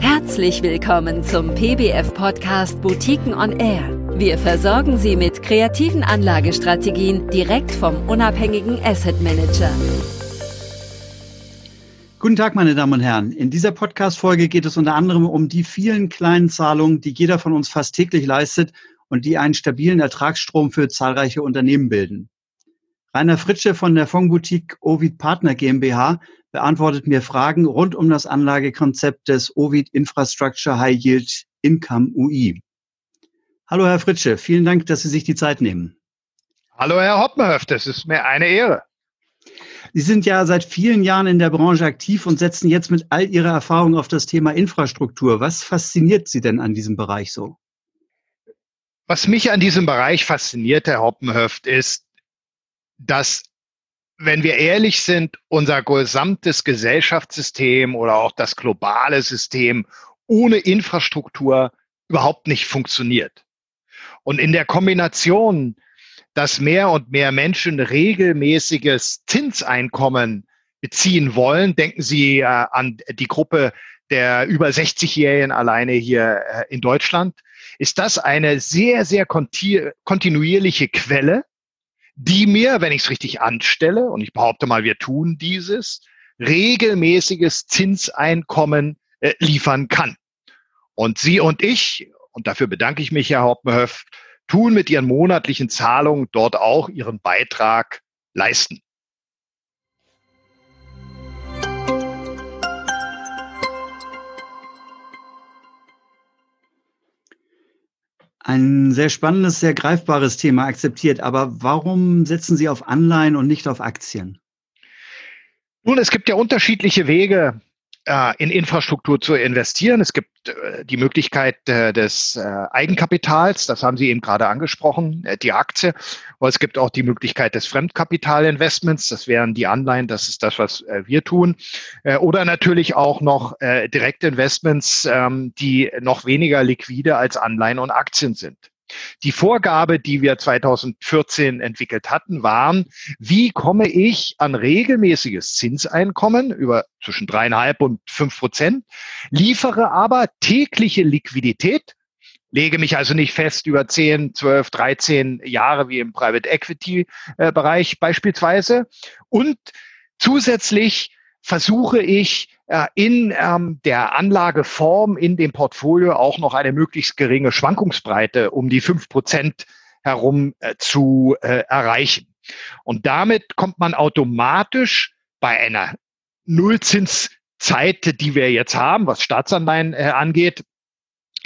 Herzlich willkommen zum PBF-Podcast Boutiquen on Air. Wir versorgen Sie mit kreativen Anlagestrategien direkt vom unabhängigen Asset Manager. Guten Tag, meine Damen und Herren. In dieser Podcast-Folge geht es unter anderem um die vielen kleinen Zahlungen, die jeder von uns fast täglich leistet und die einen stabilen Ertragsstrom für zahlreiche Unternehmen bilden. Rainer Fritsche von der Fondsboutique Ovid Partner GmbH beantwortet mir Fragen rund um das Anlagekonzept des Ovid Infrastructure High Yield Income UI. Hallo, Herr Fritsche. Vielen Dank, dass Sie sich die Zeit nehmen. Hallo, Herr Hoppenhöft. Es ist mir eine Ehre. Sie sind ja seit vielen Jahren in der Branche aktiv und setzen jetzt mit all Ihrer Erfahrung auf das Thema Infrastruktur. Was fasziniert Sie denn an diesem Bereich so? Was mich an diesem Bereich fasziniert, Herr Hoppenhöft, ist, dass, wenn wir ehrlich sind, unser gesamtes Gesellschaftssystem oder auch das globale System ohne Infrastruktur überhaupt nicht funktioniert. Und in der Kombination, dass mehr und mehr Menschen regelmäßiges Zinseinkommen beziehen wollen, denken Sie äh, an die Gruppe der über 60-Jährigen alleine hier äh, in Deutschland, ist das eine sehr, sehr kontinuierliche Quelle, die mir, wenn ich es richtig anstelle, und ich behaupte mal, wir tun dieses, regelmäßiges Zinseinkommen äh, liefern kann. Und Sie und ich und dafür bedanke ich mich, Herr Hauptmehöf, tun mit ihren monatlichen Zahlungen dort auch ihren Beitrag leisten. Ein sehr spannendes, sehr greifbares Thema akzeptiert. Aber warum setzen Sie auf Anleihen und nicht auf Aktien? Nun, es gibt ja unterschiedliche Wege, in Infrastruktur zu investieren. Es gibt äh, die Möglichkeit äh, des Eigenkapitals, das haben Sie eben gerade angesprochen, die Aktie. Aber es gibt auch die Möglichkeit des Fremdkapitalinvestments, das wären die Anleihen, das ist das, was wir tun. Oder natürlich auch noch Direktinvestments, ähm, die noch weniger liquide als Anleihen und Aktien sind. Die Vorgabe, die wir 2014 entwickelt hatten, waren, wie komme ich an regelmäßiges Zinseinkommen über zwischen dreieinhalb und fünf Prozent, liefere aber tägliche Liquidität, lege mich also nicht fest über 10, 12, 13 Jahre wie im Private Equity äh, Bereich beispielsweise und zusätzlich versuche ich äh, in ähm, der Anlageform, in dem Portfolio auch noch eine möglichst geringe Schwankungsbreite um die fünf Prozent herum äh, zu äh, erreichen. Und damit kommt man automatisch bei einer Nullzinszeit, die wir jetzt haben, was Staatsanleihen angeht,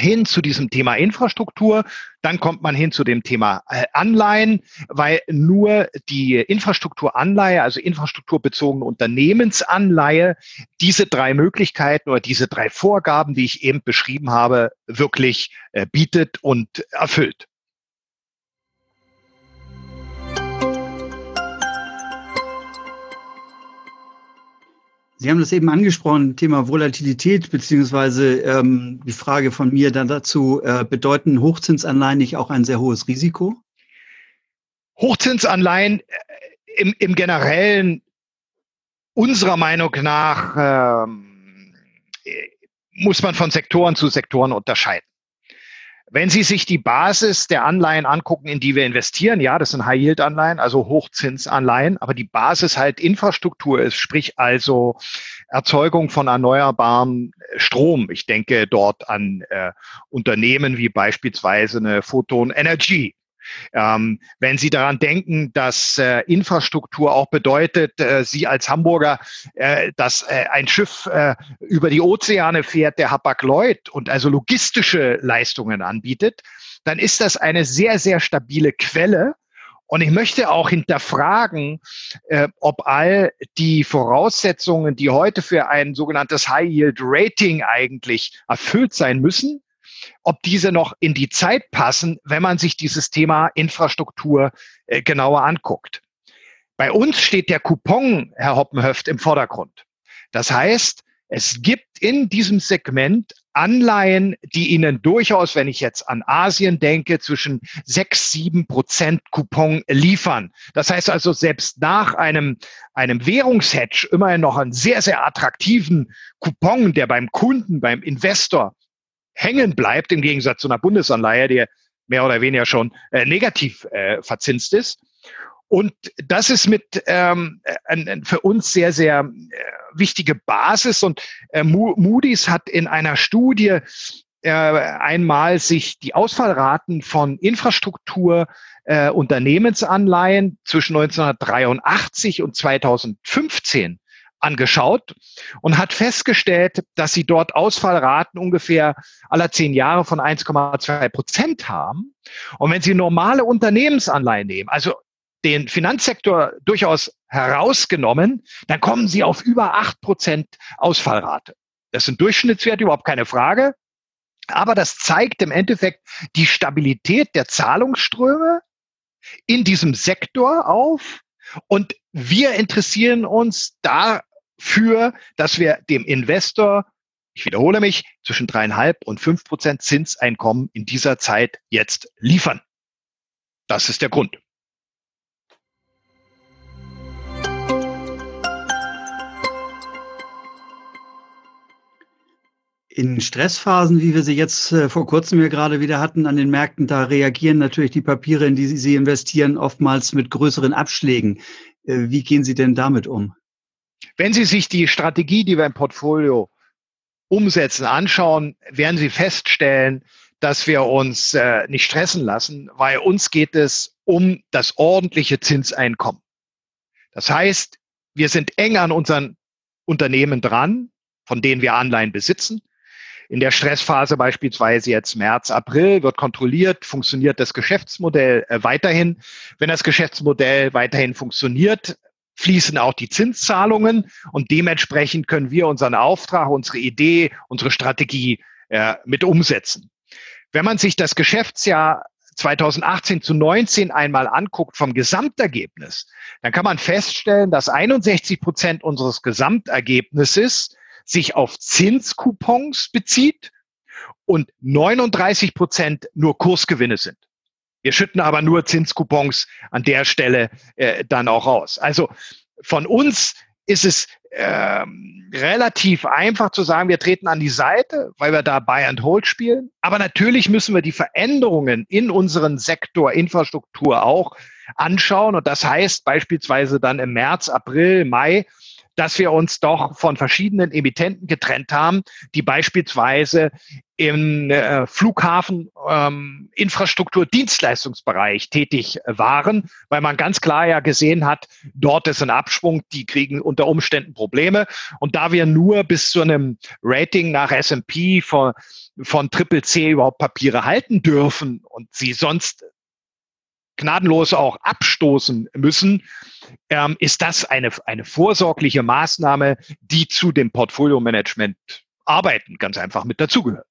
hin zu diesem Thema Infrastruktur. Dann kommt man hin zu dem Thema äh, Anleihen, weil nur die Infrastrukturanleihe, also infrastrukturbezogene Unternehmensanleihe, diese drei Möglichkeiten oder diese drei Vorgaben, die ich eben beschrieben habe, wirklich äh, bietet und erfüllt. Sie haben das eben angesprochen, Thema Volatilität, beziehungsweise ähm, die Frage von mir dann dazu, äh, bedeuten Hochzinsanleihen nicht auch ein sehr hohes Risiko? Hochzinsanleihen äh, im, im Generellen unserer Meinung nach ähm, muss man von Sektoren zu Sektoren unterscheiden. Wenn Sie sich die Basis der Anleihen angucken, in die wir investieren, ja, das sind High-Yield-Anleihen, also Hochzinsanleihen, aber die Basis halt Infrastruktur ist, sprich also Erzeugung von erneuerbarem Strom. Ich denke dort an äh, Unternehmen wie beispielsweise eine Photon Energy ähm, wenn Sie daran denken, dass äh, Infrastruktur auch bedeutet, äh, Sie als Hamburger, äh, dass äh, ein Schiff äh, über die Ozeane fährt, der Hapag-Lloyd und also logistische Leistungen anbietet, dann ist das eine sehr, sehr stabile Quelle. Und ich möchte auch hinterfragen, äh, ob all die Voraussetzungen, die heute für ein sogenanntes High-Yield-Rating eigentlich erfüllt sein müssen, ob diese noch in die Zeit passen, wenn man sich dieses Thema Infrastruktur äh, genauer anguckt. Bei uns steht der Coupon, Herr Hoppenhöft, im Vordergrund. Das heißt, es gibt in diesem Segment Anleihen, die Ihnen durchaus, wenn ich jetzt an Asien denke, zwischen sechs, sieben Prozent Coupon liefern. Das heißt also, selbst nach einem, einem Währungshedge immerhin noch einen sehr, sehr attraktiven Coupon, der beim Kunden, beim Investor hängen bleibt, im Gegensatz zu einer Bundesanleihe, die mehr oder weniger schon äh, negativ äh, verzinst ist. Und das ist mit ähm, ein, für uns sehr, sehr äh, wichtige Basis. Und äh, Moody's hat in einer Studie äh, einmal sich die Ausfallraten von Infrastruktur äh, Unternehmensanleihen zwischen 1983 und 2015 angeschaut und hat festgestellt, dass sie dort Ausfallraten ungefähr aller zehn Jahre von 1,2 Prozent haben. Und wenn Sie normale Unternehmensanleihen nehmen, also den Finanzsektor durchaus herausgenommen, dann kommen sie auf über acht Prozent Ausfallrate. Das sind Durchschnittswerte, überhaupt keine Frage. Aber das zeigt im Endeffekt die Stabilität der Zahlungsströme in diesem Sektor auf. Und wir interessieren uns dafür, dass wir dem Investor, ich wiederhole mich, zwischen dreieinhalb und fünf Prozent Zinseinkommen in dieser Zeit jetzt liefern. Das ist der Grund. In Stressphasen, wie wir sie jetzt äh, vor kurzem hier gerade wieder hatten an den Märkten, da reagieren natürlich die Papiere, in die Sie investieren, oftmals mit größeren Abschlägen. Äh, wie gehen Sie denn damit um? Wenn Sie sich die Strategie, die wir im Portfolio umsetzen, anschauen, werden Sie feststellen, dass wir uns äh, nicht stressen lassen, weil uns geht es um das ordentliche Zinseinkommen. Das heißt, wir sind eng an unseren Unternehmen dran, von denen wir Anleihen besitzen. In der Stressphase beispielsweise jetzt März, April wird kontrolliert, funktioniert das Geschäftsmodell äh, weiterhin. Wenn das Geschäftsmodell weiterhin funktioniert, fließen auch die Zinszahlungen und dementsprechend können wir unseren Auftrag, unsere Idee, unsere Strategie äh, mit umsetzen. Wenn man sich das Geschäftsjahr 2018 zu 19 einmal anguckt vom Gesamtergebnis, dann kann man feststellen, dass 61 Prozent unseres Gesamtergebnisses sich auf Zinscoupons bezieht und 39 Prozent nur Kursgewinne sind. Wir schütten aber nur Zinscoupons an der Stelle äh, dann auch aus. Also von uns ist es ähm, relativ einfach zu sagen, wir treten an die Seite, weil wir da Buy and Hold spielen. Aber natürlich müssen wir die Veränderungen in unseren Sektor Infrastruktur auch anschauen. Und das heißt beispielsweise dann im März, April, Mai dass wir uns doch von verschiedenen Emittenten getrennt haben, die beispielsweise im äh, Flughafen ähm, Infrastruktur Dienstleistungsbereich tätig waren, weil man ganz klar ja gesehen hat, dort ist ein Abschwung, die kriegen unter Umständen Probleme. Und da wir nur bis zu einem Rating nach S&P von, von Triple C überhaupt Papiere halten dürfen und sie sonst gnadenlos auch abstoßen müssen, ähm, ist das eine, eine vorsorgliche Maßnahme, die zu dem Portfolio-Management arbeiten ganz einfach mit dazugehört.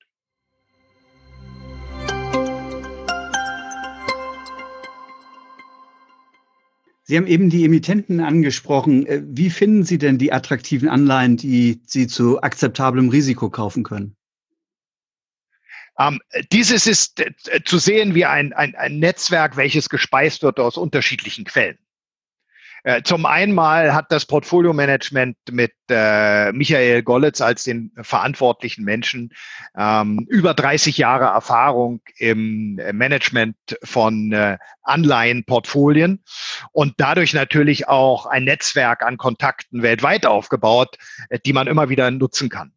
Sie haben eben die Emittenten angesprochen. Äh, wie finden Sie denn die attraktiven Anleihen, die Sie zu akzeptablem Risiko kaufen können? Ähm, dieses ist äh, zu sehen wie ein, ein, ein Netzwerk, welches gespeist wird aus unterschiedlichen Quellen. Äh, zum einen mal hat das Portfolio-Management mit äh, Michael Gollitz als den verantwortlichen Menschen ähm, über 30 Jahre Erfahrung im Management von äh, Anleihenportfolien und dadurch natürlich auch ein Netzwerk an Kontakten weltweit aufgebaut, äh, die man immer wieder nutzen kann.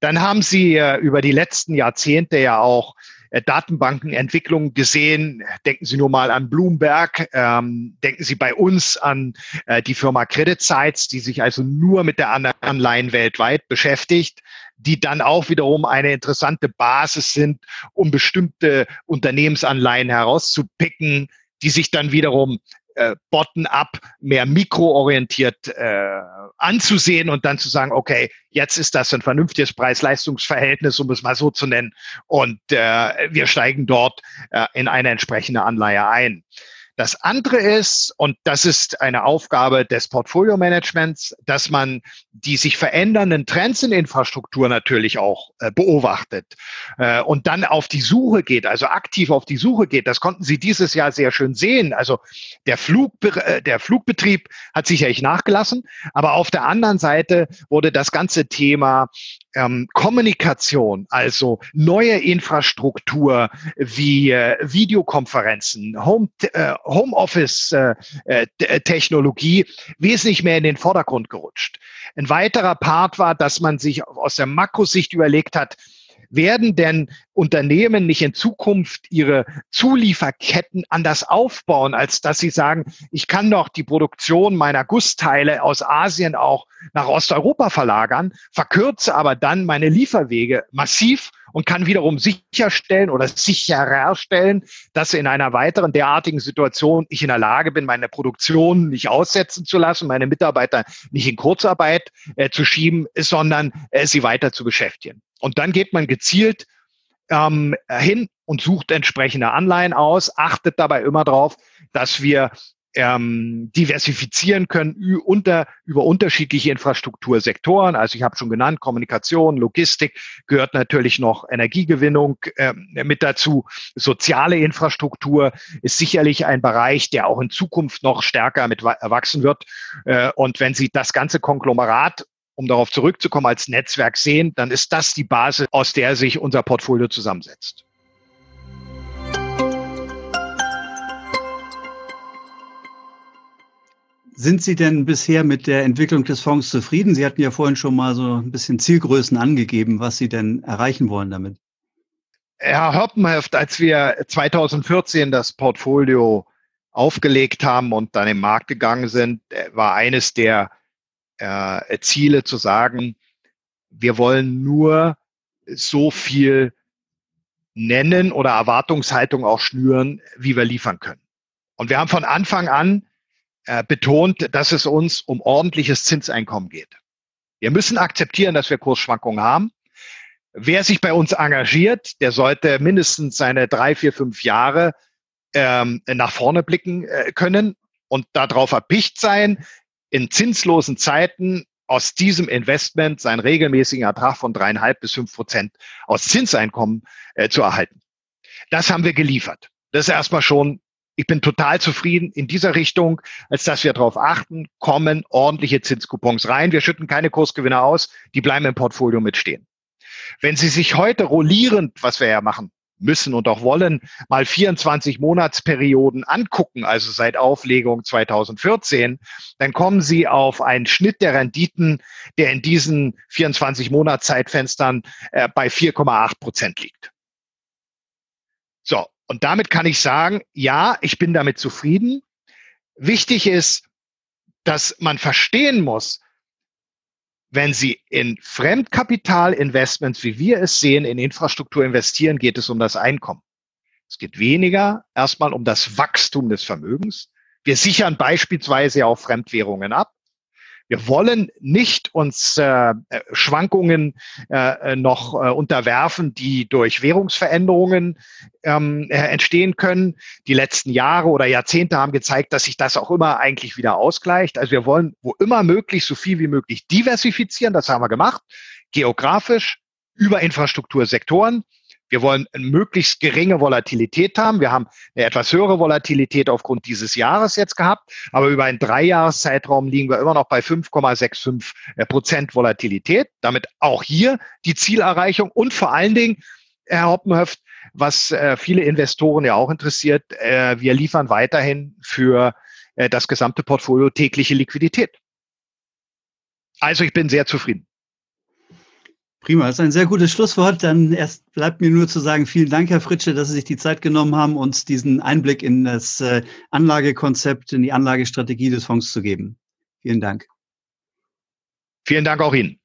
Dann haben Sie äh, über die letzten Jahrzehnte ja auch äh, Datenbankenentwicklung gesehen. Denken Sie nur mal an Bloomberg. Ähm, denken Sie bei uns an äh, die Firma Credit Sites, die sich also nur mit der Anleihen weltweit beschäftigt die dann auch wiederum eine interessante Basis sind, um bestimmte Unternehmensanleihen herauszupicken, die sich dann wiederum äh, bottom-up, mehr mikroorientiert äh, anzusehen und dann zu sagen, okay, jetzt ist das ein vernünftiges Preis-Leistungs-Verhältnis, um es mal so zu nennen, und äh, wir steigen dort äh, in eine entsprechende Anleihe ein. Das andere ist, und das ist eine Aufgabe des Portfolio-Managements, dass man die sich verändernden Trends in Infrastruktur natürlich auch äh, beobachtet äh, und dann auf die Suche geht, also aktiv auf die Suche geht. Das konnten Sie dieses Jahr sehr schön sehen. Also der, Flug, äh, der Flugbetrieb hat sicherlich nachgelassen, aber auf der anderen Seite wurde das ganze Thema ähm, Kommunikation, also neue Infrastruktur wie äh, Videokonferenzen, Home, äh, Homeoffice-Technologie äh, äh wesentlich mehr in den Vordergrund gerutscht. Ein weiterer Part war, dass man sich aus der Makrosicht überlegt hat, werden denn Unternehmen nicht in Zukunft ihre Zulieferketten anders aufbauen, als dass sie sagen, ich kann doch die Produktion meiner Gussteile aus Asien auch nach Osteuropa verlagern, verkürze aber dann meine Lieferwege massiv und kann wiederum sicherstellen oder sicherer stellen, dass in einer weiteren derartigen Situation ich in der Lage bin, meine Produktion nicht aussetzen zu lassen, meine Mitarbeiter nicht in Kurzarbeit äh, zu schieben, sondern äh, sie weiter zu beschäftigen. Und dann geht man gezielt ähm, hin und sucht entsprechende Anleihen aus, achtet dabei immer darauf, dass wir ähm, diversifizieren können unter, über unterschiedliche Infrastruktursektoren. Also ich habe schon genannt, Kommunikation, Logistik, gehört natürlich noch Energiegewinnung äh, mit dazu. Soziale Infrastruktur ist sicherlich ein Bereich, der auch in Zukunft noch stärker mit wachsen wird. Äh, und wenn Sie das ganze Konglomerat um darauf zurückzukommen, als Netzwerk sehen, dann ist das die Basis, aus der sich unser Portfolio zusammensetzt. Sind Sie denn bisher mit der Entwicklung des Fonds zufrieden? Sie hatten ja vorhin schon mal so ein bisschen Zielgrößen angegeben, was Sie denn erreichen wollen damit. Herr Hoppenheft, als wir 2014 das Portfolio aufgelegt haben und dann im Markt gegangen sind, war eines der äh, Ziele zu sagen, wir wollen nur so viel nennen oder Erwartungshaltung auch schnüren, wie wir liefern können. Und wir haben von Anfang an äh, betont, dass es uns um ordentliches Zinseinkommen geht. Wir müssen akzeptieren, dass wir Kursschwankungen haben. Wer sich bei uns engagiert, der sollte mindestens seine drei, vier, fünf Jahre ähm, nach vorne blicken äh, können und darauf erpicht sein, in zinslosen Zeiten aus diesem Investment seinen regelmäßigen Ertrag von dreieinhalb bis fünf Prozent aus Zinseinkommen äh, zu erhalten. Das haben wir geliefert. Das ist erstmal schon, ich bin total zufrieden in dieser Richtung, als dass wir darauf achten, kommen ordentliche Zinskupons rein. Wir schütten keine Kursgewinne aus, die bleiben im Portfolio mitstehen. Wenn Sie sich heute rollierend, was wir ja machen, müssen und auch wollen, mal 24 Monatsperioden angucken, also seit Auflegung 2014, dann kommen Sie auf einen Schnitt der Renditen, der in diesen 24 Monatszeitfenstern äh, bei 4,8 Prozent liegt. So, und damit kann ich sagen, ja, ich bin damit zufrieden. Wichtig ist, dass man verstehen muss, wenn Sie in Fremdkapitalinvestments, wie wir es sehen, in Infrastruktur investieren, geht es um das Einkommen. Es geht weniger erstmal um das Wachstum des Vermögens. Wir sichern beispielsweise auch Fremdwährungen ab. Wir wollen nicht uns äh, Schwankungen äh, noch äh, unterwerfen, die durch Währungsveränderungen ähm, äh, entstehen können. Die letzten Jahre oder Jahrzehnte haben gezeigt, dass sich das auch immer eigentlich wieder ausgleicht. Also wir wollen wo immer möglich so viel wie möglich diversifizieren. Das haben wir gemacht. Geografisch über Infrastruktursektoren. Wir wollen eine möglichst geringe Volatilität haben. Wir haben eine etwas höhere Volatilität aufgrund dieses Jahres jetzt gehapt, aber über einen Dreijahreszeitraum liegen wir immer noch bei 5,65 äh, Prozent Volatilität. Damit auch hier die Zielerreichung und vor allen Dingen, Herr Hoppenhöft, was äh, viele Investoren ja auch interessiert, äh, wir liefern weiterhin für das gesamte Portfolio tägliche Liquidität. Also ich bin sehr zufrieden. Prima, das ist ein sehr gutes Schlusswort. Dann erst bleibt mir nur zu sagen, vielen Dank, Herr Fritsche, dass Sie sich die Zeit genommen haben, uns diesen Einblick in das äh, Anlagekonzept, in die Anlagestrategie des Fonds zu geben. Vielen Dank. Vielen Dank auch Ihnen.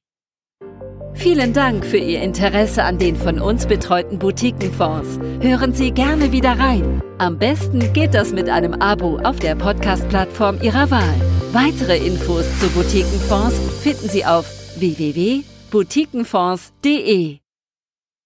Vielen Dank für Ihr Interesse an den von uns betreuten Boutiquenfonds. Hören Sie gerne wieder rein. Am besten geht das mit einem Abo auf der Podcast-Plattform Ihrer Wahl. Weitere Infos zu Boutiquenfonds finden Sie auf www boutiquenfonds.de